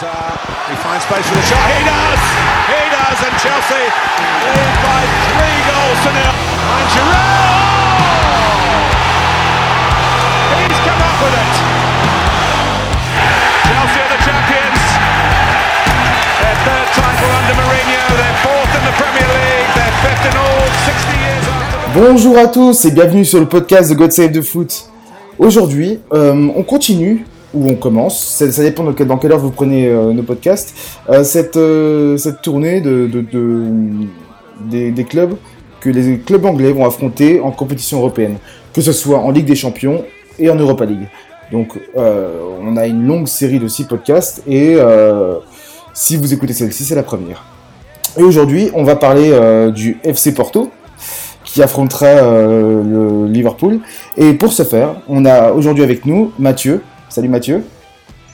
Hazard, he finds space for the shot. He does! He does! And Chelsea lead by three goals to nil. And Giroud! He's come up with it. Chelsea are the champions. Their third title under Mourinho. They're fourth in the Premier League. They're fifth in all 60 years after. Bonjour à tous et bienvenue sur le podcast de God Save the Foot. Aujourd'hui, euh, on continue ou on commence, ça, ça dépend de dans quelle heure vous prenez euh, nos podcasts, euh, cette, euh, cette tournée de, de- de- des, clubs que les clubs anglais vont affronter en compétition européenne, que ce soit en Ligue des Champions et en Europa League. Donc on a une longue série de six podcasts et si vous écoutez celle-ci, c'est la première. Et aujourd'hui, on va parler du FC Porto, qui affrontera le Liverpool. Et pour ce faire, on a aujourd'hui avec nous Mathieu. Salut Mathieu.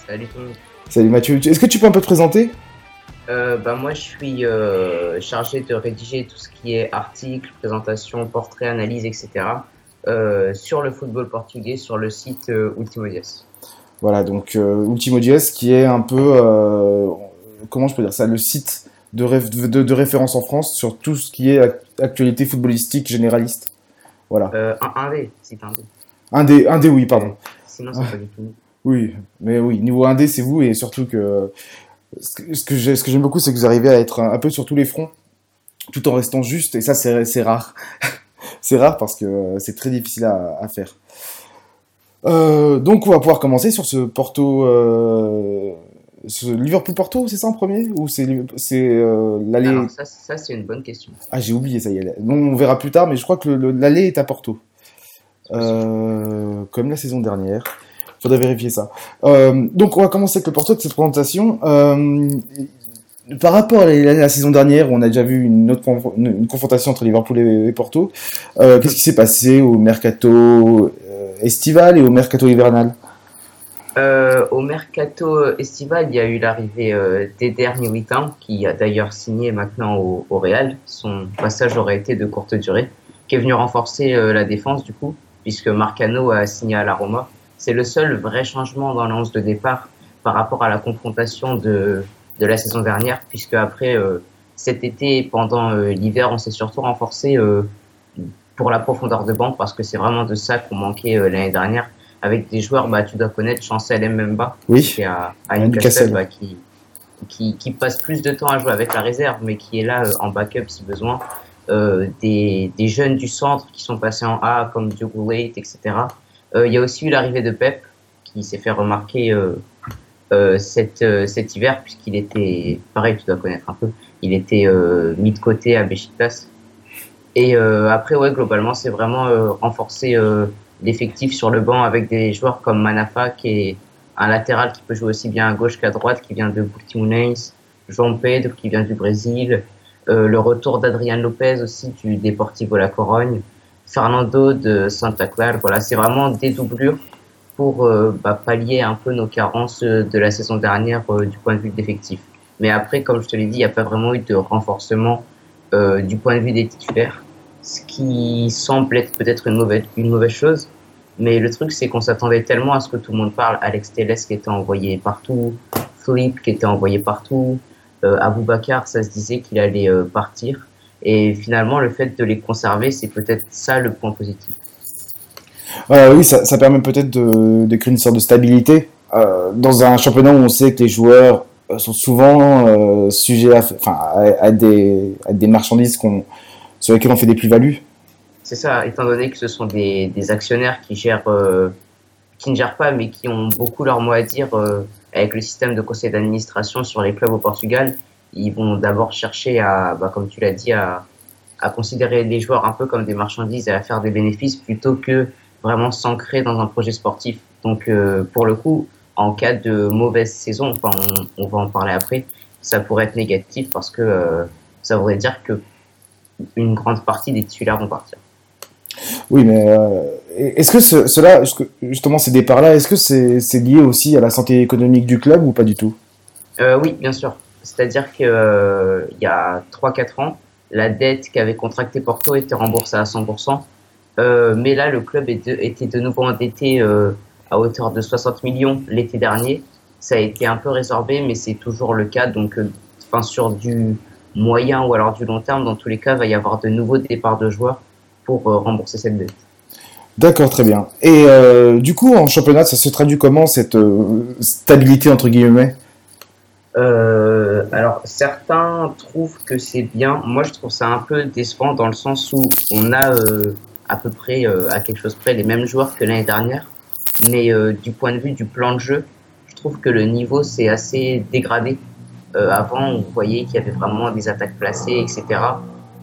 Salut tout le monde. Salut Mathieu. Est-ce que tu peux un peu te présenter? Euh, bah, moi, je suis euh, chargé de rédiger tout ce qui est articles, présentations, portraits, analyses, etc. euh, sur le football portugais sur le site Ultimodias. Voilà, donc Ultimo Diez, qui est un peu, comment je peux dire ça, le site de, réf- de, de référence en France sur tout ce qui est ac- actualité footballistique généraliste. Voilà. Un, un D, site un D. Un des oui, pardon. Sinon, c'est pas du tout. Oui, mais oui, niveau indé, c'est vous, et surtout que ce que, j'aime beaucoup, c'est que vous arrivez à être un, peu sur tous les fronts, tout en restant juste, et ça, c'est rare. c'est rare parce que c'est très difficile à, à faire. Euh, donc, on va pouvoir commencer sur ce Porto, euh, ce Liverpool-Porto, c'est ça en premier? Ou c'est euh, l'aller? Alors, ça, ça c'est une bonne question. Ah, j'ai oublié, ça y est. Non, on verra plus tard, mais je crois que l'aller est à Porto. Comme la saison dernière. Faudrait vérifier ça. Euh, donc, on va commencer avec le Porto de cette présentation. Euh, par rapport à la, saison dernière, où on a déjà vu une autre une, confrontation entre Liverpool et, et Porto. euh, Qu'est-ce qui s'est passé au mercato estival et au mercato hivernal? Au mercato estival, il y a eu l'arrivée d'Eder Militão, qui a d'ailleurs signé maintenant au, au Real. Son passage aurait été de courte durée, qui est venu renforcer la défense du coup, puisque Marcano a signé à la Roma. C'est le seul vrai changement dans l'annonce de départ par rapport à la confrontation de, de la saison dernière, puisque après euh, cet été, pendant euh, l'hiver, on s'est surtout renforcé euh, pour la profondeur de banc, parce que c'est vraiment de ça qu'on manquait l'année dernière avec des joueurs, bah, tu dois connaître Chancel Mbemba, Oui. qui est à, à Newcastle, bah, qui, qui, qui passe plus de temps à jouer avec la réserve, mais qui est là en backup si besoin. Des, des jeunes du centre qui sont passés en A, comme Diogo Leite, etc. Euh, Il y a aussi eu l'arrivée de Pep, qui s'est fait remarquer euh, euh, cet, cet hiver, puisqu'il était, pareil, tu dois connaître un peu, il était mis de côté à Besiktas. Et après, ouais, globalement, c'est vraiment renforcer l'effectif sur le banc avec des joueurs comme Manafa, qui est un latéral qui peut jouer aussi bien à gauche qu'à droite, qui vient de Portimonense, João Pedro, qui vient du Brésil, le retour d'Adrian Lopez aussi du Deportivo La Corogne, Fernando de Santa Clara. Voilà, c'est vraiment des doublures pour euh, bah, pallier un peu nos carences euh, de la saison dernière euh, du point de vue de l'effectif. Mais après, comme je te l'ai dit, il n'y a pas vraiment eu de renforcement du point de vue des titulaires, ce qui semble être peut-être une mauvaise, une mauvaise chose. Mais le truc, c'est qu'on s'attendait tellement à ce que tout le monde parle. Alex Telles qui était envoyé partout, Flip qui était envoyé partout, euh, Aboubacar, ça se disait qu'il allait partir. Et finalement, le fait de les conserver, c'est peut-être ça le point positif. Euh, oui, ça, ça permet peut-être de, de créer une sorte de stabilité euh, dans un championnat où on sait que les joueurs euh, sont souvent euh, sujets à, enfin, à, à des, à des marchandises qu'on, sur lesquelles on fait des plus-values. C'est ça, étant donné que ce sont des, des actionnaires qui gèrent, euh, qui ne gèrent pas, mais qui ont beaucoup leur mot à dire euh, avec le système de conseil d'administration sur les clubs au Portugal. Ils vont d'abord chercher à, bah, comme tu l'as dit, à, à considérer les joueurs un peu comme des marchandises et à faire des bénéfices plutôt que vraiment s'ancrer dans un projet sportif. Donc, euh, pour le coup, en cas de mauvaise saison, enfin, on, on va en parler après, ça pourrait être négatif parce que euh, ça voudrait dire que une grande partie des titulaires vont partir. Oui, mais euh, est-ce que ce, cela, justement ces départs-là, est-ce que c'est, lié aussi à la santé économique du club ou pas du tout? Oui, bien sûr. C'est-à-dire qu'il y a 3-4 ans, la dette qu'avait contractée Porto était remboursée à 100%. Euh, mais là, le club était de nouveau endetté euh, à hauteur de 60 millions l'été dernier, ça a été un peu résorbé, mais c'est toujours le cas. Donc, sur du moyen ou alors du long terme, dans tous les cas, il va y avoir de nouveaux départs de joueurs pour rembourser cette dette. D'accord, très bien. Et euh, du coup, en championnat, ça se traduit comment cette euh, stabilité entre guillemets? Euh, Alors, certains trouvent que c'est bien. Moi, je trouve ça un peu décevant dans le sens où on a à peu près, à quelque chose près, les mêmes joueurs que l'année dernière. Mais du point de vue du plan de jeu, je trouve que le niveau s'est assez dégradé. avant, on voyait qu'il y avait vraiment des attaques placées, etc.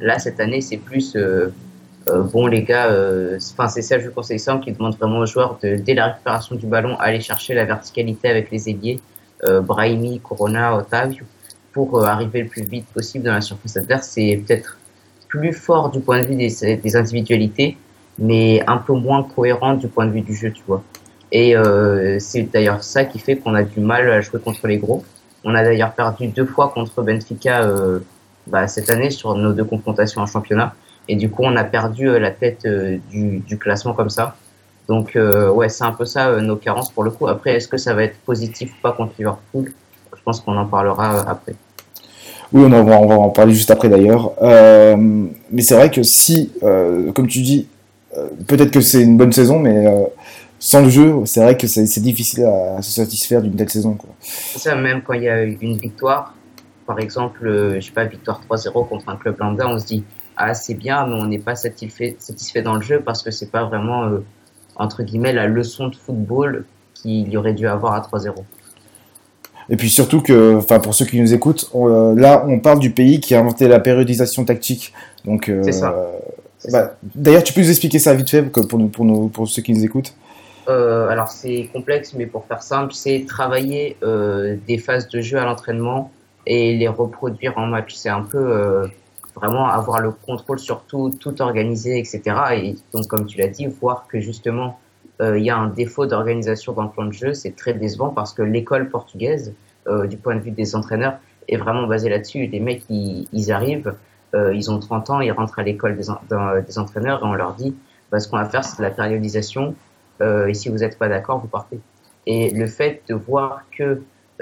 Là, cette année, c'est plus euh, bon les gars, euh, enfin c'est Serge Conseil simple qui demande vraiment aux joueurs de dès la récupération du ballon aller chercher la verticalité avec les euh, Brahimi, Corona, Otavio, pour arriver le plus vite possible dans la surface adverse. C'est peut-être plus fort du point de vue des, individualités, mais un peu moins cohérent du point de vue du jeu, tu vois. Et c'est d'ailleurs ça qui fait qu'on a du mal à jouer contre les gros. On a d'ailleurs perdu deux fois contre Benfica bah, cette année sur nos deux confrontations en championnat. Et du coup, on a perdu euh, la tête euh, du, classement comme ça. Donc, euh, ouais, c'est un peu ça nos carences pour le coup. Après, est-ce que ça va être positif ou pas contre Liverpool Je pense qu'on en parlera après. Oui, on, va, on va en parler juste après d'ailleurs. Euh, mais c'est vrai que si, euh, comme tu dis, euh, peut-être que c'est une bonne saison, mais sans le jeu, c'est vrai que c'est difficile à, se satisfaire d'une telle saison. C'est ça, même quand il y a une victoire, par exemple, je sais pas, victoire 3-0 contre un club lambda, on se dit, ah c'est bien, mais on n'est pas satisfait, satisfait dans le jeu parce que c'est pas vraiment euh, entre guillemets la leçon de football qu'il y aurait dû avoir à 3-0. Et puis surtout que, enfin pour ceux qui nous écoutent, euh, là on parle du pays qui a inventé la périodisation tactique. Donc euh, c'est ça. Bah, d'ailleurs, tu peux nous expliquer ça vite fait pour, pour, nous, pour ceux qui nous écoutent. alors c'est complexe, mais pour faire simple, c'est travailler des phases de jeu à l'entraînement et les reproduire en match. C'est un peu vraiment avoir le contrôle sur tout, tout organisé, etc. Et donc, comme tu l'as dit, voir que justement, euh, il y a un défaut d'organisation dans le plan de jeu, c'est très décevant parce que l'école portugaise, euh, du point de vue des entraîneurs, est vraiment basée là-dessus. Les mecs, ils, arrivent, euh, ils ont 30 ans, ils rentrent à l'école des, entraîneurs et on leur dit, bah, ce qu'on va faire, c'est la périodisation. Et si vous n'êtes pas d'accord, vous partez. Et le fait de voir que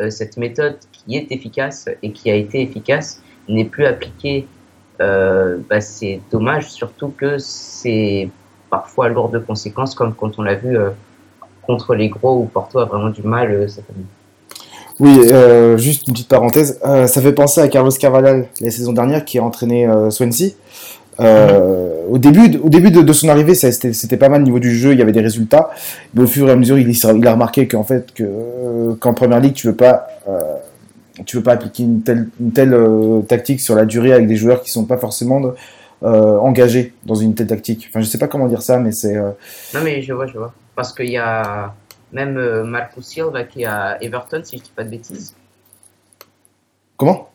cette méthode qui est efficace et qui a été efficace n'est plus appliquée euh, bah, c'est dommage, surtout que c'est parfois lourd de conséquences, comme quand on l'a vu euh, contre les gros où Porto a vraiment du mal euh, cette année. Oui, juste une petite parenthèse, ça fait penser à Carlos Carvalhal la saison dernière qui a entraîné Swansea. au début, au début de, son arrivée, c'était pas mal au niveau du jeu, il y avait des résultats, mais au fur et à mesure, il, il a remarqué qu'en fait, qu'en première ligue, tu veux pas tu veux pas appliquer une telle, une telle euh, tactique sur la durée avec des joueurs qui sont pas forcément euh, engagés dans une telle tactique. Enfin, je sais pas comment dire ça, mais c'est. Euh, non, mais je vois, je vois. Parce qu'il y a même Marco Silva qui est à Everton, si je dis pas de bêtises. Comment?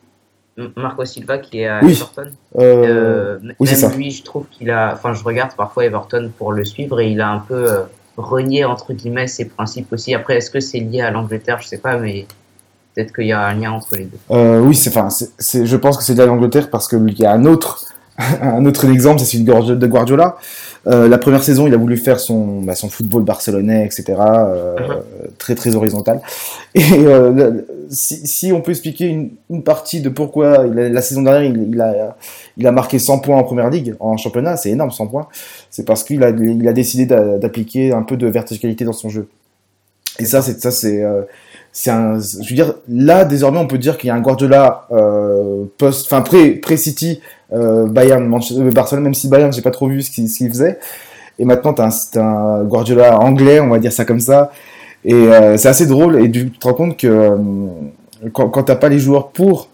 Marco Silva qui est à Everton. Oui, même ça. lui, je trouve qu'il a. Enfin, je regarde parfois Everton pour le suivre et il a un peu renié entre guillemets ses principes aussi. Après, est-ce que c'est lié à l'Angleterre? Je sais pas, mais Peut-être qu'il y a un lien entre les deux. Euh, oui, c'est, enfin, c'est, je pense que c'est de l'Angleterre parce qu'il y a un autre, un autre exemple, c'est celui de Guardiola. Euh, la première saison, il a voulu faire son, bah, son football barcelonais, etc. Euh, uh-huh. Très très horizontal. Et euh, si, si, on peut expliquer une, une partie de pourquoi il a, la saison dernière il, il, a, il a marqué 100 points en première ligue, en championnat, c'est énorme 100 points. C'est parce qu'il a, il a décidé d'appliquer un peu de verticalité dans son jeu. Et ça, c'est ça, c'est c'est un, je veux dire, là désormais on peut dire qu'il y a un Guardiola euh, post, enfin pré pré City, euh, Bayern, Manchester, euh, Barcelone, même si Bayern j'ai pas trop vu ce qu'il faisait. Et maintenant t'as un, un Guardiola anglais, on va dire ça comme ça. Et euh, c'est assez drôle et tu te rends compte que quand, quand t'as pas les joueurs pour,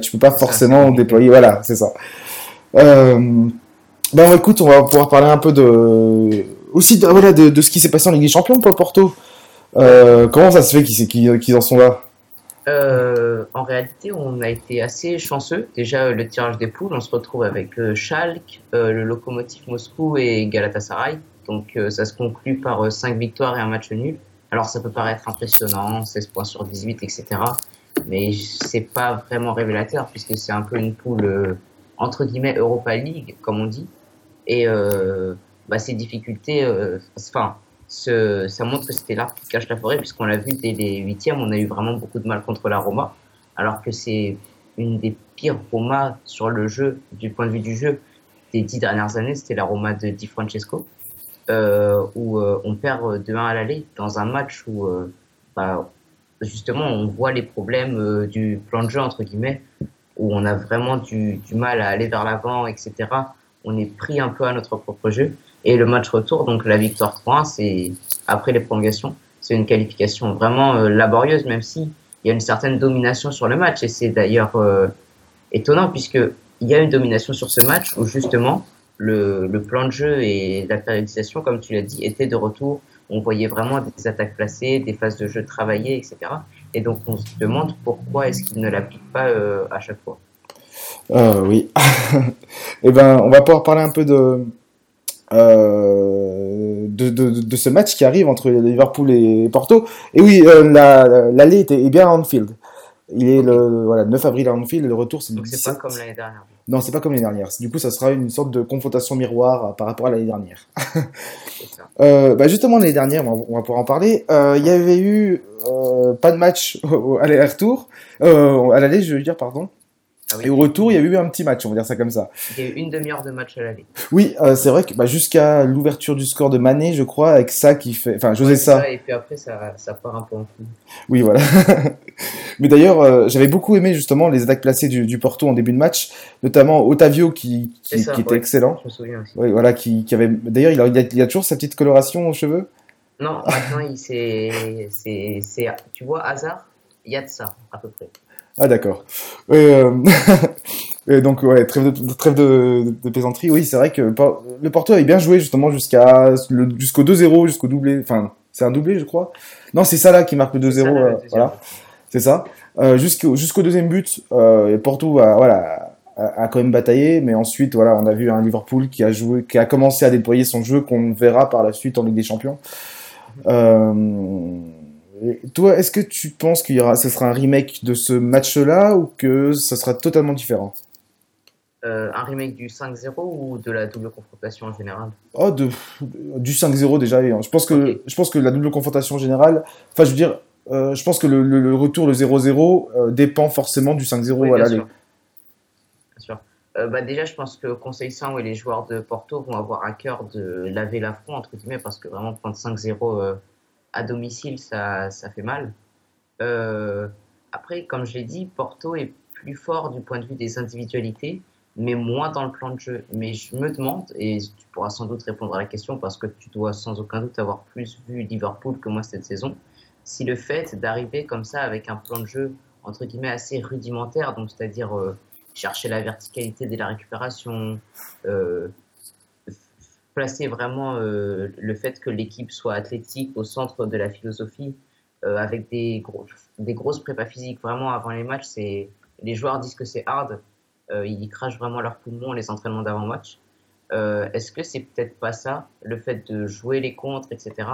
tu peux pas forcément déployer. Voilà, c'est ça. ben écoute, on va pouvoir parler un peu de aussi de, voilà de, de ce qui s'est passé en Ligue des Champions pour Porto. Euh, comment ça se fait qu'ils en sont là? Euh, en réalité, on a été assez chanceux. Déjà, le tirage des poules, on se retrouve avec euh, Schalke, le Lokomotiv Moscou et Galatasaray. Donc, ça se conclut par 5 victoires et un match nul. Alors, ça peut paraître impressionnant, 16 points sur 18, etc. Mais c'est pas vraiment révélateur puisque c'est un peu une poule entre guillemets Europa League, comme on dit. Et bah, ces difficultés, enfin, ça montre que c'était l'arbre qui cache la forêt, puisqu'on l'a vu dès les huitièmes, on a eu vraiment beaucoup de mal contre la Roma, alors que c'est une des pires Roma sur le jeu, du point de vue du jeu, des dix dernières années, c'était la Roma de Di Francesco, euh, où euh, on perd de 1 à l'aller dans un match où euh, bah, justement on voit les problèmes du plan de jeu, entre guillemets, où on a vraiment du, du mal à aller vers l'avant, etc. On est pris un peu à notre propre jeu. Et le match retour, donc la victoire 3 c'est après les prolongations, c'est une qualification vraiment euh, laborieuse, même si il y a une certaine domination sur le match. Et c'est d'ailleurs euh, étonnant puisque il y a une domination sur ce match où justement le, le plan de jeu et la périodisation, comme tu l'as dit, étaient de retour. On voyait vraiment des attaques placées, des phases de jeu travaillées, etc. Et donc on se demande pourquoi est-ce qu'il ne l'applique pas euh, à chaque fois. Euh, oui. eh ben, on va pouvoir parler un peu de, euh, de, de, de, ce match qui arrive entre Liverpool et Porto. Et oui, euh, l'allée la, est bien à Anfield. Il est le voilà, 9 avril à Anfield et le retour c'est Donc c'est pas comme l'année dernière. Non, c'est pas comme l'année dernière. Du coup, ça sera une sorte de confrontation miroir par rapport à l'année dernière. euh, bah justement, l'année dernière, on va, pouvoir en parler. Euh, il y avait eu euh, pas de match à l'aller-retour, euh, à l'aller, je veux dire, pardon. Ah et au retour, il y a eu un petit match, on va dire ça comme ça. Il y a eu une demi-heure de match à l'aller. Oui, euh, c'est vrai que bah, jusqu'à l'ouverture du score de Mané, je crois, avec ça qui fait. Enfin, José ça. Et puis après, ça, ça part un peu en fou. Oui, voilà. Mais d'ailleurs, euh, j'avais beaucoup aimé justement les attaques placées du, du, Porto en début de match, notamment Otavio qui, qui, qui était excellent. Je me souviens aussi. Oui, voilà, qui, qui avait. D'ailleurs, il, a, il a toujours sa petite coloration aux cheveux. Non, maintenant, il c'est, c'est, tu vois, hasard, il y a de ça à peu près. Ah d'accord. Euh... et donc ouais, trêve de, trêve de, de plaisanterie. Oui, c'est vrai que le Porto avait bien joué justement jusqu'à jusqu'au 2-0, jusqu'au doublé. Enfin, c'est un doublé, je crois. Non, c'est ça là qui marque le 2-0. Euh, voilà, c'est ça. Euh, jusqu'au jusqu'au deuxième but, euh, Porto a, voilà a, a, quand même bataillé, mais ensuite voilà, on a vu un Liverpool qui a joué, qui a commencé à déployer son jeu qu'on verra par la suite en Ligue des Champions. Euh, toi, est-ce que tu penses qu'il y aura, ce sera un remake de ce match-là ou que ça sera totalement différent? Euh, Un remake du 5-0 ou de la double confrontation en général? Oh, de, du 5-0 déjà. Je pense que okay. je pense que la double confrontation générale, enfin, je veux dire, euh, je pense que le, le, le retour, le 0-0, euh, dépend forcément du 5-0 oui, bien, sûr. bien sûr. Bah déjà, je pense que Conseil 100 et les joueurs de Porto vont avoir à cœur de laver l'affront, entre guillemets, parce que vraiment prendre 5-0 à domicile, ça, ça fait mal. Euh, après, comme je l'ai dit, Porto est plus fort du point de vue des individualités, mais moins dans le plan de jeu. Mais je me demande, et tu pourras sans doute répondre à la question parce que tu dois sans aucun doute avoir plus vu Liverpool que moi cette saison, si le fait d'arriver comme ça avec un plan de jeu entre guillemets assez rudimentaire, donc c'est-à-dire euh, chercher la verticalité dès la récupération, euh, placer vraiment euh, le fait que l'équipe soit athlétique au centre de la philosophie, euh, avec des, gros, des grosses prépas physiques. Vraiment, avant les matchs, c'est les joueurs disent que c'est hard. Euh, ils crachent vraiment leurs poumons les entraînements d'avant-match. Est-ce que c'est peut-être pas ça, le fait de jouer les contres, etc.,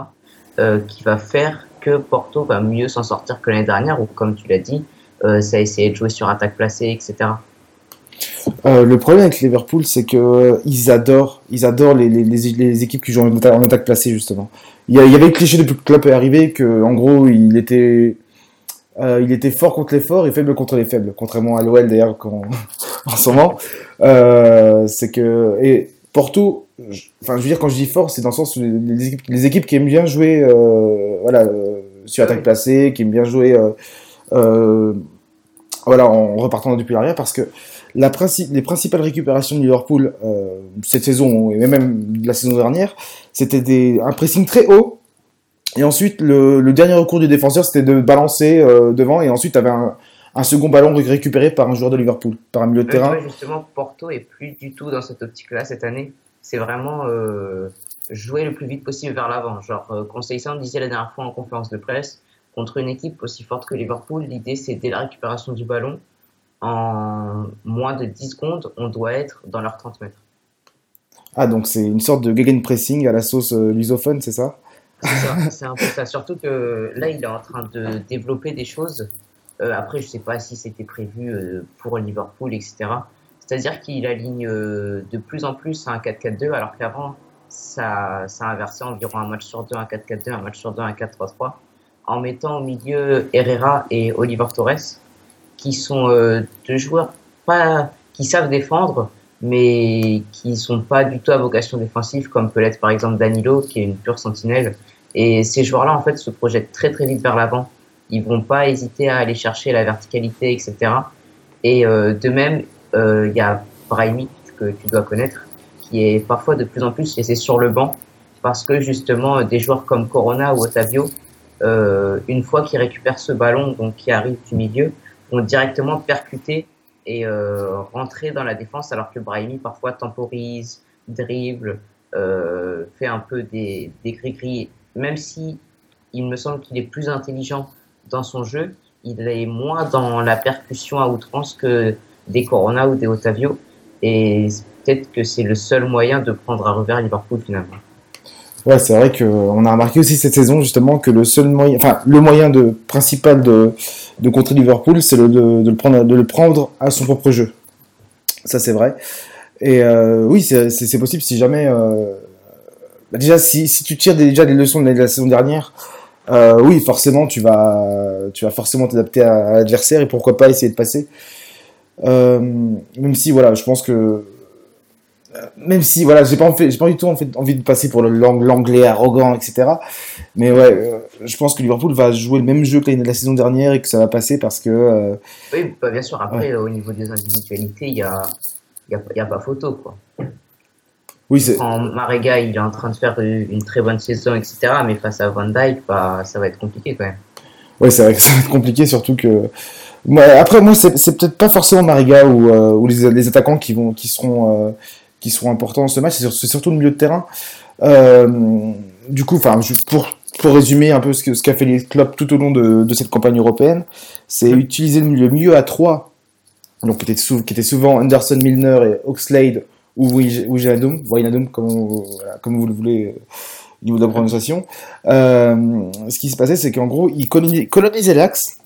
qui va faire que Porto va mieux s'en sortir que l'année dernière, ou comme tu l'as dit, ça a essayé de jouer sur attaque placée, etc. Euh, le problème avec Liverpool, c'est que euh, ils adorent, ils adorent les, les, équipes qui jouent en attaque, placée justement. Il y, avait le cliché depuis que Klopp est arrivé que, en gros, il était, euh, il était fort contre les forts et faible contre les faibles, contrairement à l'OL d'ailleurs en ce moment. Euh, c'est que et Porto, enfin, je veux dire quand je dis fort, c'est dans le sens où les, équipes, qui aiment bien jouer, voilà, sur attaque placée, qui aiment bien jouer, voilà, en repartant depuis l'arrière, parce que la princi les principales récupérations de Liverpool euh, cette saison et même la saison dernière, c'était un pressing très haut. Et ensuite, le, le dernier recours du défenseur, c'était de balancer euh, devant. Et ensuite, tu avais un, un, second ballon récupéré par un joueur de Liverpool, par un milieu de terrain. Justement, Porto est plus du tout dans cette optique-là cette année. C'est vraiment euh, jouer le plus vite possible vers l'avant. Genre, Conseil on disait la dernière fois en conférence de presse, contre une équipe aussi forte que Liverpool, l'idée c'est dès la récupération du ballon, en moins de 10 secondes, on doit être dans leurs 30 mètres. Ah, donc c'est une sorte de gegenpressing à la sauce euh, lusophone, c'est ça? C'est un peu ça. Surtout que là, il est en train de développer des choses. Euh, après, je sais pas si c'était prévu euh, pour Liverpool, etc. C'est-à-dire qu'il aligne euh, de plus en plus un 4-4-2, alors qu'avant, ça, ça a inversé environ un match sur deux, un 4-4-2, un match sur deux, un 4-3-3, en mettant au milieu Herrera et Oliver Torres, qui sont euh, deux joueurs pas, qui savent défendre, mais qui sont pas du tout à vocation défensive, comme peut l'être par exemple Danilo, qui est une pure sentinelle. Et ces joueurs-là, en fait, se projettent très très vite vers l'avant. Ils vont pas hésiter à aller chercher la verticalité, etc. Et euh, de même, euh, il y a Brahimi, que tu dois connaître, qui est parfois de plus en plus laissé sur le banc, parce que justement, des joueurs comme Corona ou Otavio, euh, une fois qu'ils récupèrent ce ballon, donc qui arrive du milieu, vont directement percuter et euh, rentrer dans la défense, alors que Brahimi parfois temporise, dribble, euh, fait un peu des, des gris-gris, même si il me semble qu'il est plus intelligent dans son jeu, il est moins dans la percussion à outrance que des Corona ou des Otavio, et peut-être que c'est le seul moyen de prendre à revers Liverpool finalement. Ouais, c'est vrai qu'on a remarqué aussi cette saison justement que le seul moyen, enfin le moyen de principal de, de contrer Liverpool, c'est de, de, le prendre, de le prendre à son propre jeu. Ça c'est vrai. Et euh, oui, c'est possible si jamais. Euh, bah déjà, si, tu tires déjà des leçons de la saison dernière, euh, oui, forcément, tu vas, tu vas forcément t'adapter à, l'adversaire et pourquoi pas essayer de passer. Même si, voilà, je pense que même si voilà, j'ai pas, j'ai pas du tout en fait, envie de passer pour l'anglais arrogant, etc. Mais ouais, euh, je pense que Liverpool va jouer le même jeu que la saison dernière et que ça va passer parce que. Euh... Oui, bah, bien sûr. Après, ouais. au niveau des individualités, il y a, y, a, y a pas photo, quoi. Oui, c'est. Quand Marega, il est en train de faire une très bonne saison, etc. Mais face à Van Dijk, bah, ça va être compliqué quand même. Oui, c'est vrai que ça va être compliqué, surtout que. Après, moi, c'est, peut-être pas forcément Mariga ou, euh, ou les, les, attaquants qui vont, qui seront, qui seront importants dans ce match. C'est, surtout le milieu de terrain. Euh, du coup, enfin, pour, pour résumer un peu ce, que, ce qu'a fait les clubs tout au long de, de cette campagne européenne, c'est utiliser le milieu, milieu à 3, donc qui était, sou, qui était souvent Anderson, Milner et Oxlade ou Wijnaldum, Wijnaldum comme, voilà, comme vous le voulez au niveau de la prononciation. Euh, ce qui se passait, c'est qu'en gros, ils colonisaient l'axe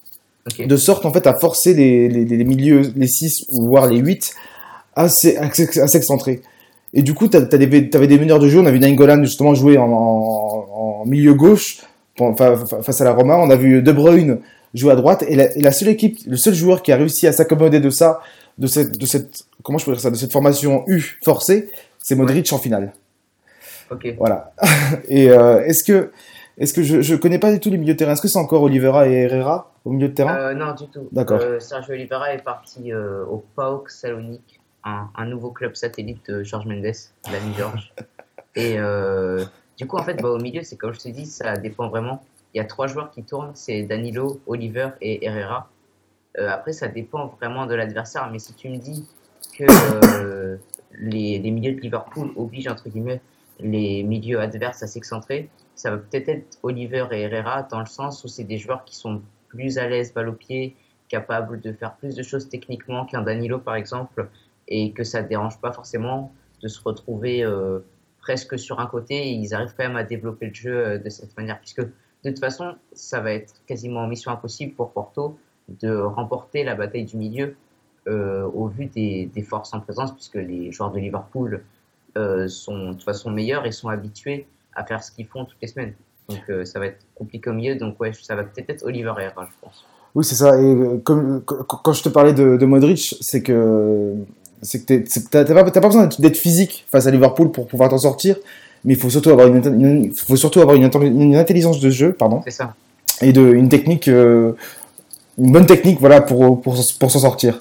okay. de sorte en fait à forcer les, les, les milieux, les 6 ou voire les 8 à s'excentrer. Et du coup, tu avais des meneurs de jeu. On a vu Nainggolan justement jouer en, en, en milieu gauche face à la Roma. On a vu De Bruyne jouer à droite. Et la, et la, seule équipe, le seul joueur qui a réussi à s'accommoder de ça, de cette, de cette, comment je peux dire ça, de cette formation U forcée, c'est Modric en finale. Ok. Voilà. Et euh, est-ce que, est-ce que je, je connais pas du tout les milieux de terrain Est-ce que c'est encore Olivera et Herrera au milieu de terrain? Euh, Non, du tout. D'accord. Euh, Sergio Olivera est parti au PAOK Salonique, un, nouveau club satellite de George Mendes, l'ami George. et euh, du coup, en fait, bah, au milieu, c'est comme je te dis, ça dépend vraiment. Il y a trois joueurs qui tournent, c'est Danilo, Oliver et Herrera. Euh, après, ça dépend vraiment de l'adversaire, mais si tu me dis que euh, les, les milieux de Liverpool obligent, entre guillemets, les milieux adverses à s'excentrer, ça va peut-être être Oliver et Herrera dans le sens où c'est des joueurs qui sont plus à l'aise balle au pied, capables de faire plus de choses techniquement qu'un Danilo par exemple, et que ça ne dérange pas forcément de se retrouver euh, presque sur un côté ils arrivent quand même à développer le jeu euh, de cette manière. Puisque de toute façon, ça va être quasiment mission impossible pour Porto de remporter la bataille du milieu euh, au vu des, forces en présence, puisque les joueurs de Liverpool sont de toute façon meilleurs et sont habitués à faire ce qu'ils font toutes les semaines. Donc ça va être compliqué au milieu. Donc ouais, ça va peut-être être Oliver Herrera, je pense. Oui, c'est ça. Et quand je te parlais de, de Modric, c'est que c'est que t'as pas, pas besoin d'être physique face à Liverpool pour pouvoir t'en sortir, mais il faut surtout avoir une, une faut surtout avoir une, une, intelligence de jeu, pardon. C'est ça. Et de une technique, euh, une bonne technique, voilà, pour pour, pour s'en sortir.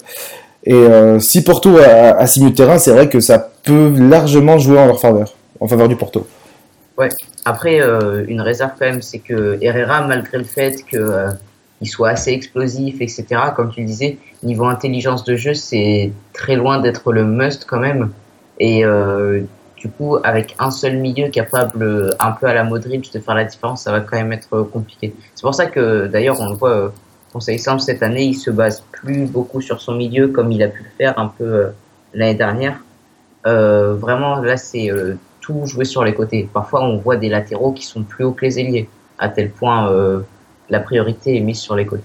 Et euh, si Porto a, a milieux de terrain, c'est vrai que ça peut largement jouer en leur faveur, en faveur du Porto. Ouais. Après, euh, une réserve quand même, c'est que Herrera, malgré le fait que euh, il soit assez explosif, etc., comme tu le disais, niveau intelligence de jeu, c'est très loin d'être le must quand même. Et euh, du coup, avec un seul milieu capable, un peu à la Modric, de faire la différence, ça va quand même être compliqué. C'est pour ça que, d'ailleurs, on le voit, euh, Conseil simple cette année, il se base plus beaucoup sur son milieu comme il a pu le faire un peu euh, l'année dernière. Euh, vraiment, là, c'est tout jouer sur les côtés. Parfois, on voit des latéraux qui sont plus hauts que les ailiers, à tel point euh, la priorité est mise sur les côtés.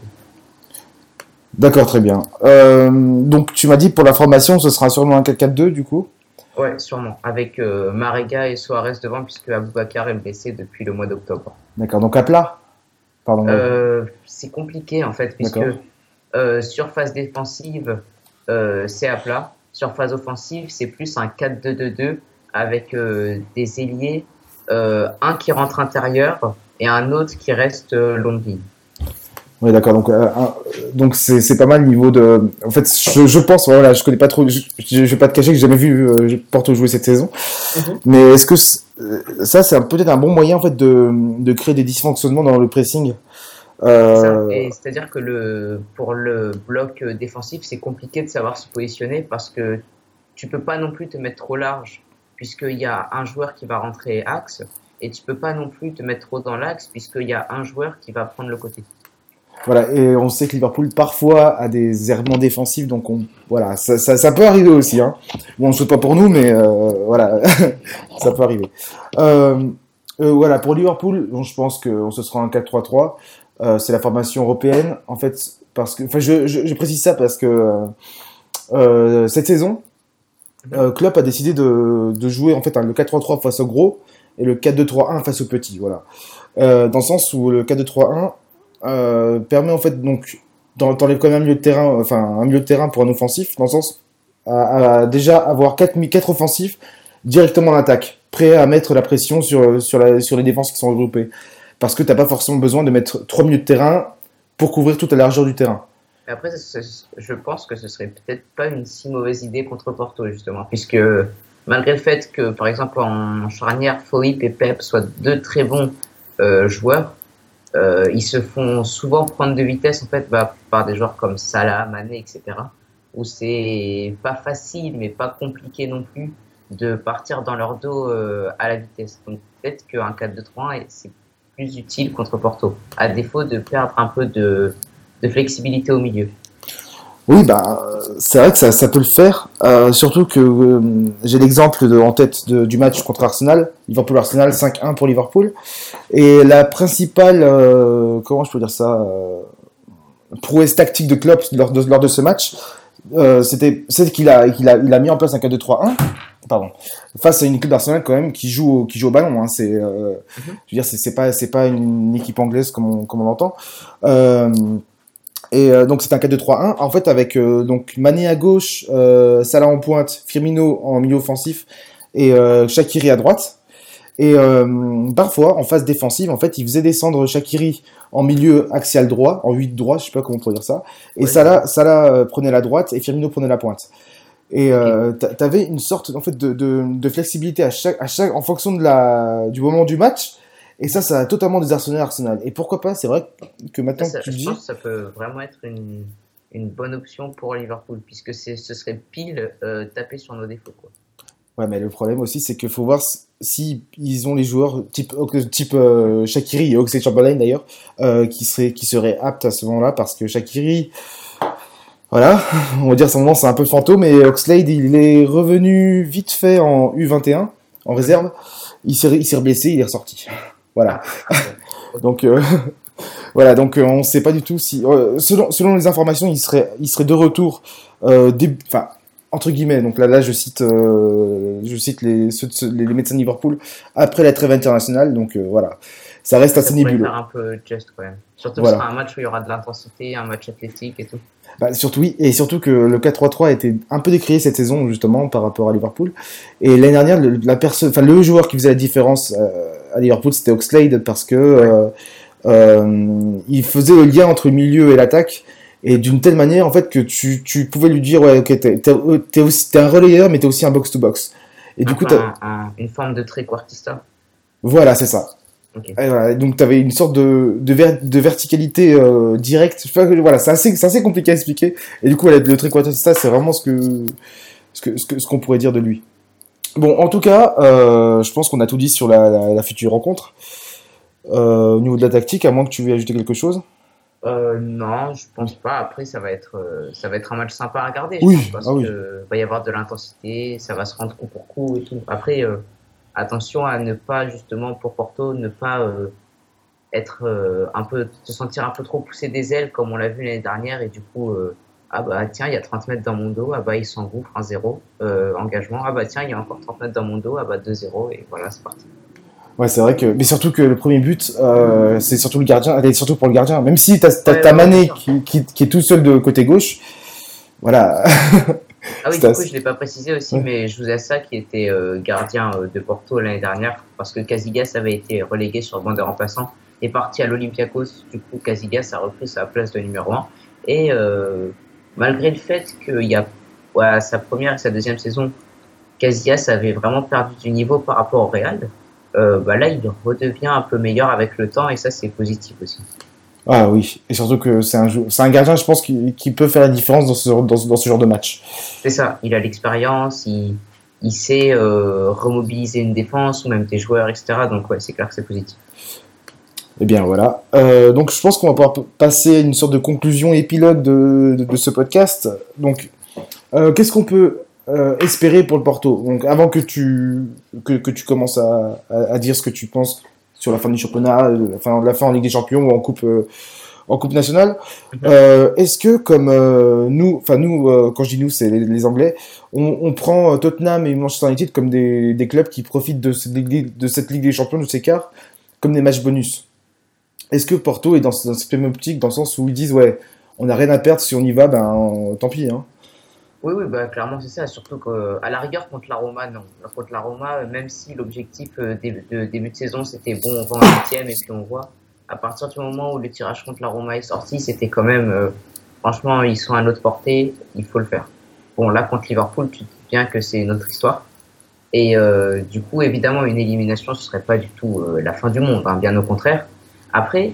D'accord, très bien. Euh, donc, tu m'as dit pour la formation, ce sera sûrement un 4-4-2 du coup? Ouais, sûrement. Avec euh, Marega et Soares devant, puisque Aboubacar est blessé depuis le mois d'octobre. D'accord, donc à plat Pardon. Euh, c'est compliqué en fait, puisque sur phase défensive, c'est à plat. Sur phase offensive, c'est plus un 4-2-2-2 avec des ailiers, un qui rentre intérieur et un autre qui reste euh, ligne. Oui, d'accord. Donc, euh, donc c'est c'est pas mal niveau de. En fait, je, je pense, voilà, je connais pas trop. Je, je, je vais pas te cacher que j'ai jamais vu euh, Porto jouer cette saison. Mhm. Mais est-ce que euh, ça, c'est un- peut-être un bon moyen en fait de, de créer des dysfonctionnements dans le pressing euh, et C'est-à-dire que le, pour le bloc défensif, c'est compliqué de savoir se positionner parce que tu peux pas non plus te mettre trop large puisqu'il y a un joueur qui va rentrer axe et tu peux pas non plus te mettre trop dans l'axe puisqu'il y a un joueur qui va prendre le côté. Voilà, et on sait que Liverpool parfois a des errements défensifs, donc on, voilà, ça, ça, peut arriver aussi. Hein. Bon, on ne souhaite pas pour nous, mais euh, voilà, ça peut arriver. Euh, euh, voilà, pour Liverpool, bon, je pense que ce sera un 4-3-3. Euh, c'est la formation européenne, en fait, parce que, enfin, je, je, précise ça parce que cette saison, Klopp a décidé de, de jouer en fait un- le 4-3-3 face au gros et le 4-2-3-1 face au petit, voilà. Euh, dans le sens où le 4-2-3-1 euh, permet en fait donc dans les comme un milieu de terrain, enfin un milieu de terrain pour un offensif, dans le sens déjà avoir quatre, mi- quatre offensifs directement en attaque, prêts à mettre la pression sur, sur, sur les défenses qui sont regroupées. Parce que t'as pas forcément besoin de mettre trois milieux de terrain pour couvrir toute la largeur du terrain. Après, je pense que ce serait peut-être pas une si mauvaise idée contre Porto, justement, puisque malgré le fait que, par exemple, en charnière, Philippe et Pep soient deux très bons euh, joueurs, euh, ils se font souvent prendre de vitesse, en fait, bah, par des joueurs comme Salah, Mané, etc., où c'est pas facile, mais pas compliqué non plus de partir dans leur dos euh, à la vitesse. Donc peut-être qu'un 4-2-3-1, c'est plus utile contre Porto, à défaut de perdre un peu de, de flexibilité au milieu. Oui, bah, c'est vrai que ça, ça peut le faire. Euh, surtout que euh, j'ai l'exemple en tête de- du match contre Arsenal, Liverpool-Arsenal, 5-1 pour Liverpool. Et la principale, euh, comment je peux dire ça, prouesse tactique de Klopp lors de, lors de ce match, c'était c'est qu'il a, qu'il a, il a mis en place un 4-2-3-1, pardon, face à une équipe d'Arsenal quand même qui joue, au- qui joue au ballon. Hein, c'est, euh, je veux dire, c'est c'est pas, c'est pas une équipe anglaise comme on, comme on l'entend. Euh, et euh, donc c'est un 4-2-3-1 en fait avec euh, donc Mané à gauche, euh, Salah en pointe, Firmino en milieu offensif et Shakiri à droite. Et parfois en phase défensive en fait il faisait descendre Shakiri en milieu axial droit, en 8 droit, je sais pas comment on pourrait dire ça. Et Ouais. Salah, Salah prenait la droite et Firmino prenait la pointe. Et euh, t'a- t'avais une sorte en fait de, de, de flexibilité à chaque, à chaque, en fonction de la, du moment du match. Et ça, ça a totalement désarçonné Arsenal. Et pourquoi pas C'est vrai que maintenant Ça, que tu je dis, pense que ça peut vraiment être une, une bonne option pour Liverpool, puisque ce serait pile euh, taper sur nos défauts. Quoi. Ouais, mais le problème aussi, c'est qu'il faut voir si ils ont les joueurs type type euh, Shakiri et Oxlade Chamberlain d'ailleurs, euh, qui seraient qui seraient aptes à ce moment-là, parce que Shakiri, voilà, on va dire ce moment c'est un peu fantôme, mais Oxlade il est revenu vite fait en U21 en réserve, il s'est il s'est blessé, il est ressorti, voilà. Donc euh, voilà, donc euh, on ne sait pas du tout si, euh, selon, selon les informations, il serait, il serait de retour, début- enfin entre guillemets. Donc là, là, je cite, euh, je cite les, ceux les, les médecins de Liverpool après la trêve internationale. Donc euh, voilà, ça reste Ça assez nébuleux. faire un peu just quand même. Surtout Voilà. que ce sera un match où il y aura de l'intensité, un match athlétique et tout. Bah, surtout oui, et surtout que le 4-3-3 a été un peu décrié cette saison justement par rapport à Liverpool. Et l'année dernière, le, la personne, enfin le joueur qui faisait la différence euh, à Liverpool, c'était Oxlade parce que euh, euh, il faisait le lien entre le milieu et l'attaque. Et d'une telle manière, en fait, que tu, tu pouvais lui dire, ouais, ok, t'es, aussi, un relayeur, mais t'es aussi un box-to-box. Et du coup, un- un- une forme de tréquartista. voilà, c'est ça. Ok. Et voilà, donc tu avais une sorte de, de, ver- de verticalité euh, directe. Je sais pas, voilà, c'est assez, c'est assez compliqué à expliquer. Et du coup, voilà, le triquartista, c'est vraiment ce que ce que ce que- ce qu'on pourrait dire de lui. Bon, en tout cas, euh, je pense qu'on a tout dit sur la, la, la future rencontre. Euh, au niveau de la tactique, à moins que tu veuilles ajouter quelque chose. Euh, non, je pense pas. Après, ça va être, ça va être un match sympa à regarder. Oui, je pense, parce ah oui. que va y avoir de l'intensité, ça va se rendre coup pour coup et tout. Après, attention à ne pas justement pour Porto ne pas être un peu, se sentir un peu trop poussé des ailes comme on l'a vu l'année dernière et du coup Ah bah tiens, il y a 30 mètres dans mon dos, ah bah il s'engouffre, 1-0, euh, engagement. Ah bah tiens, il y a encore 30 mètres dans mon dos, ah bah 2-0, et voilà, c'est parti. Ouais, c'est vrai que. Mais surtout que le premier but, euh, c'est surtout le gardien. C'est surtout pour le gardien. Même si t'as as, Ouais, Mané qui, qui, qui est tout seul de côté gauche. Voilà. Ah oui, du coup, je l'ai pas précisé aussi, Ouais. mais Jouza qui était euh, gardien de Porto l'année dernière, parce que Casillas avait été relégué sur le banc des remplaçants, est parti à l'Olympiakos. Du coup, Casillas a repris sa place de numéro 1. Et euh, malgré le fait qu'il y a sa première et sa deuxième saison, Casillas avait vraiment perdu du niveau par rapport au Real, euh, bah là, il redevient un peu meilleur avec le temps, et ça, c'est positif aussi. Ah oui. Et surtout que c'est un, jou- c'est un gardien, je pense, qui, qui peut faire la différence dans ce, dans, ce- dans ce genre de match. C'est ça, il a l'expérience, il, il sait euh, remobiliser une défense ou même des joueurs, etc. Donc ouais, c'est clair que c'est positif. Eh bien voilà. Euh, donc je pense qu'on va pouvoir passer à une sorte de conclusion épilogue de, de, de ce podcast. Donc euh, qu'est-ce qu'on peut euh, espérer pour le Porto? Donc avant que tu que, que tu commences à, à, à dire ce que tu penses sur la fin du championnat, la fin, la fin en Ligue des Champions ou en Coupe en Coupe nationale, est-ce que comme nous, enfin nous, quand je dis nous, c'est les, les Anglais, on, on prend Tottenham et Manchester United comme des, des clubs qui profitent de cette, Ligue, de cette Ligue des Champions, de ces quarts, comme des matchs bonus? Est-ce que Porto est dans, dans cette même optique, dans le sens où ils disent, ouais, on n'a rien à perdre, si on y va, ben tant pis. Hein. Oui, oui, bah, clairement c'est ça. Surtout qu'à la rigueur contre la Roma, non. Contre la Roma, même si l'objectif euh, de début de saison c'était bon, on va en huitième et puis on voit. À partir du moment où le tirage contre la Roma est sorti, c'était quand même, euh, franchement, ils sont à notre portée, il faut le faire. Bon, là contre Liverpool, tu te dis bien que c'est notre histoire. Et euh, du coup, évidemment, une élimination, ce serait pas du tout la fin du monde, hein, bien au contraire. Après,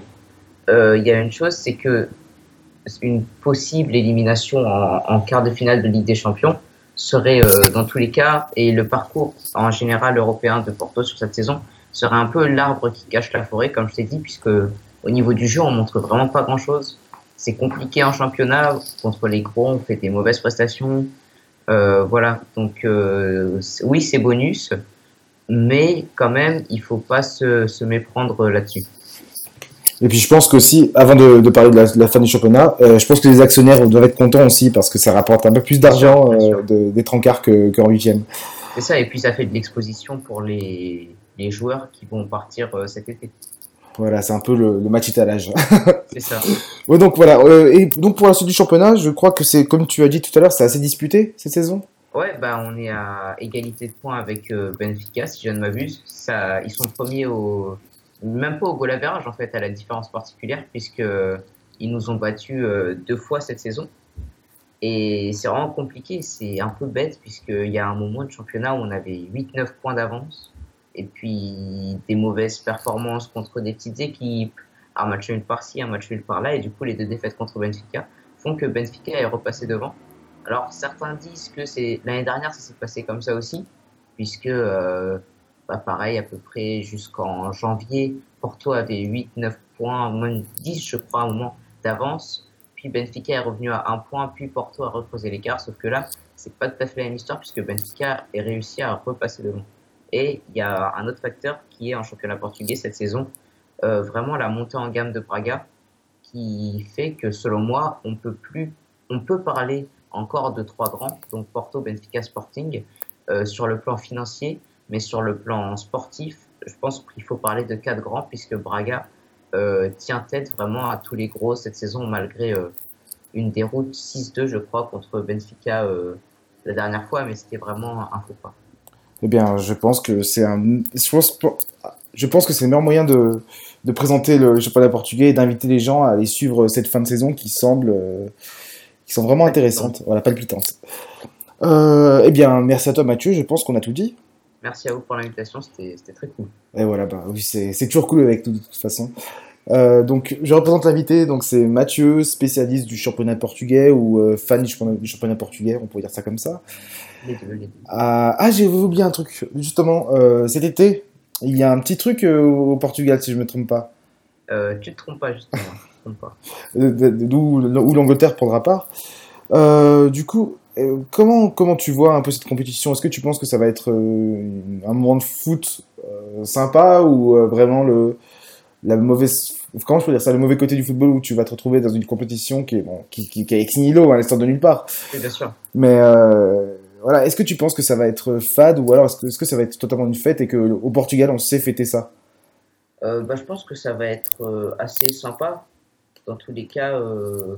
euh, il y a une chose, c'est que une possible élimination en, quart de finale de Ligue des Champions serait euh, dans tous les cas, et le parcours en général européen de Porto sur cette saison serait un peu l'arbre qui cache la forêt, comme je t'ai dit, puisque au niveau du jeu, on montre vraiment pas grand-chose. C'est compliqué en championnat, contre les gros, on fait des mauvaises prestations. Euh, voilà, donc euh, oui, c'est bonus, mais quand même, il faut pas se, se méprendre là-dessus. Et puis je pense qu'aussi, avant de, de parler de la, de la fin du championnat, euh, je pense que les actionnaires doivent être contents aussi, parce que ça rapporte un peu plus d'argent euh, de- d'être en quart que- qu'en huitième. C'est ça, et puis ça fait de l'exposition pour les, les joueurs qui vont partir euh, cet été. Voilà, c'est un peu le, le match étalage. C'est ça. ouais, donc voilà. euh, et donc pour la suite du championnat, je crois que c'est, comme tu as dit tout à l'heure, c'est assez disputé cette saison? Ouais, bah on est à égalité de points avec Benfica, si je ne m'abuse. Ça, ils sont premiers au, même pas au goal en fait, à la différence particulière, puisque ils nous ont battus euh, deux fois cette saison. Et c'est vraiment compliqué, c'est un peu bête, puisqu'il y a un moment de championnat où on avait 8-9 points d'avance, et puis des mauvaises performances contre des petites équipes, un match nul par-ci, un match nul par-là, et du coup les deux défaites contre Benfica font que Benfica est repassé devant. Alors certains disent que c'est l'année dernière ça s'est passé comme ça aussi, puisque euh, pareil à peu près jusqu'en janvier, Porto avait 8-9 points, même 10 je crois à un d'avance, puis Benfica est revenu à un point, puis Porto a recreusé l'écart, sauf que là c'est pas tout à fait la même histoire puisque Benfica est réussi à repasser devant. Et il y a un autre facteur qui est en championnat portugais cette saison, euh, vraiment la montée en gamme de Braga, qui fait que selon moi on peut plus, on peut parler encore de trois grands, donc Porto, Benfica, Sporting, euh, sur le plan financier, mais sur le plan sportif, je pense qu'il faut parler de quatre grands, puisque Braga euh, tient tête vraiment à tous les gros cette saison, malgré euh, une déroute 6-2, je crois, contre Benfica euh, la dernière fois, mais c'était vraiment un faux pas. Eh bien, je pense que c'est un. Je pense, je pense que c'est le meilleur moyen de, de présenter le championnat portugais et d'inviter les gens à aller suivre cette fin de saison qui semble, qui sont vraiment intéressantes. Voilà, palpitantes. Euh, eh bien, merci à toi, Mathieu. Je pense qu'on a tout dit. Merci à vous pour l'invitation, c'était très cool. Et voilà, bah oui, c'est toujours cool avec nous de toute façon. Euh, donc, je représente l'invité, donc c'est Mathieu, spécialiste du championnat portugais ou euh, fan du championnat, du championnat portugais, on pourrait dire ça comme ça. Ah, ah, j'ai oublié un truc, justement, euh, cet été, il y a un petit truc au Portugal, si je me trompe pas, tu te trompes pas, justement. d'où où l'Angleterre prendra part. Du coup, comment, comment tu vois un peu cette compétition? Est-ce que tu penses que ça va être euh, un moment de foot euh, sympa ou euh, vraiment le, la mauvaise comment je peux dire ça, le mauvais côté du football où tu vas te retrouver dans une compétition qui est, bon, qui, qui, qui est ex nihilo, l'instant de nulle part? Oui, bien sûr. Mais euh, voilà, est-ce que tu penses que ça va être fade ou alors est-ce que, ça va être totalement une fête et que au Portugal on sait fêter ça? Euh, bah, je pense que ça va être euh, assez sympa. Dans tous les cas, euh,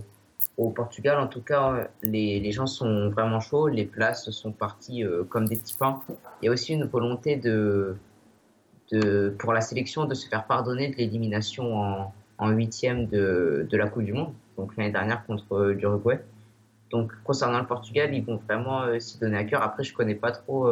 au Portugal, en tout cas, les, les gens sont vraiment chauds, les places sont parties euh, comme des petits pains. Il y a aussi une volonté de, de, pour la sélection de se faire pardonner de l'élimination en, huitième de, de la Coupe du Monde, donc l'année dernière contre euh, l'Uruguay. Donc concernant le Portugal, ils vont vraiment euh, s'y donner à cœur. Après, je connais pas trop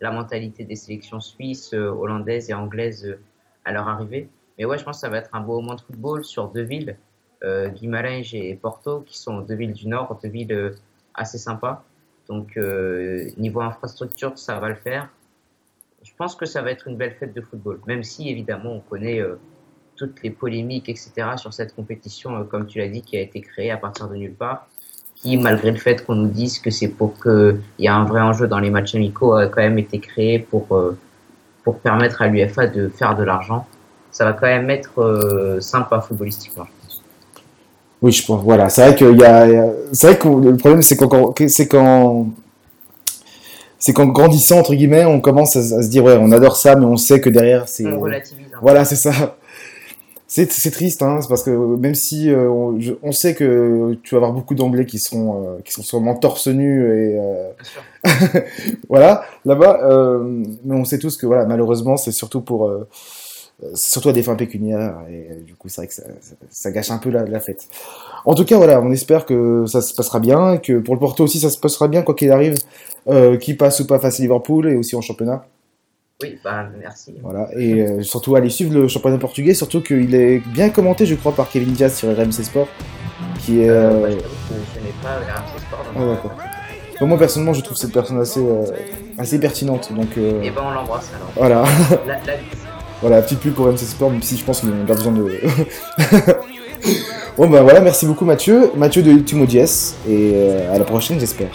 la mentalité des sélections suisses, hollandaises et anglaises à leur arrivée. Mais ouais, je pense que ça va être un beau moment de football sur deux villes, euh, Guimarães et Porto, qui sont deux villes du Nord, deux villes euh, assez sympas. Donc euh, niveau infrastructure, ça va le faire. Je pense que ça va être une belle fête de football, même si évidemment on connaît euh, toutes les polémiques, etc. sur cette compétition, euh, comme tu l'as dit, qui a été créée à partir de nulle part, qui, malgré le fait qu'on nous dise que c'est pour qu'il y a un vrai enjeu dans les matchs amicaux, a quand même été créé pour, euh, pour permettre à l'UFA de faire de l'argent. Ça va quand même être euh, sympa footballistiquement. Oui, je pense. Voilà, c'est vrai qu'il y a, il y a- c'est vrai que le problème c'est qu'en, c'est qu'en, c'est qu'en grandissant entre guillemets, on commence à, à se dire ouais, on adore ça, mais on sait que derrière c'est, On relativise peu. voilà, c'est ça. C'est, c'est triste, hein, parce que même si euh, on, je- on sait que tu vas avoir beaucoup d'anglais qui seront, euh, qui sont sûrement torse nu et euh, Bien sûr. voilà, là-bas, mais on sait tous que voilà, malheureusement, c'est surtout pour, surtout à des fins pécuniaires et euh, du coup, c'est vrai que ça, ça, ça gâche un peu la, la fête. En tout cas, voilà, on espère que ça se passera bien, que pour le Porto aussi, ça se passera bien quoi qu'il arrive, euh, qui passe ou pas face à Liverpool et aussi en championnat. Oui, bah merci. Voilà, et euh, surtout aller suivre le championnat portugais, surtout qu'il est bien commenté, je crois, par Kevin Diaz sur RMC Sport, qui est. Euh, euh, bah, je t'avoue que je n'ai pas RMC Sport dans Ah, moi personnellement, je trouve cette personne assez, euh, assez pertinente, donc euh, Et ben on l'embrasse alors. voilà. La, la... Voilà, petite pub pour MC Sport, même si je pense qu'il a besoin de. bon, bah voilà, merci beaucoup Mathieu. Mathieu de Ultimo Dies, et euh, à la prochaine, j'espère.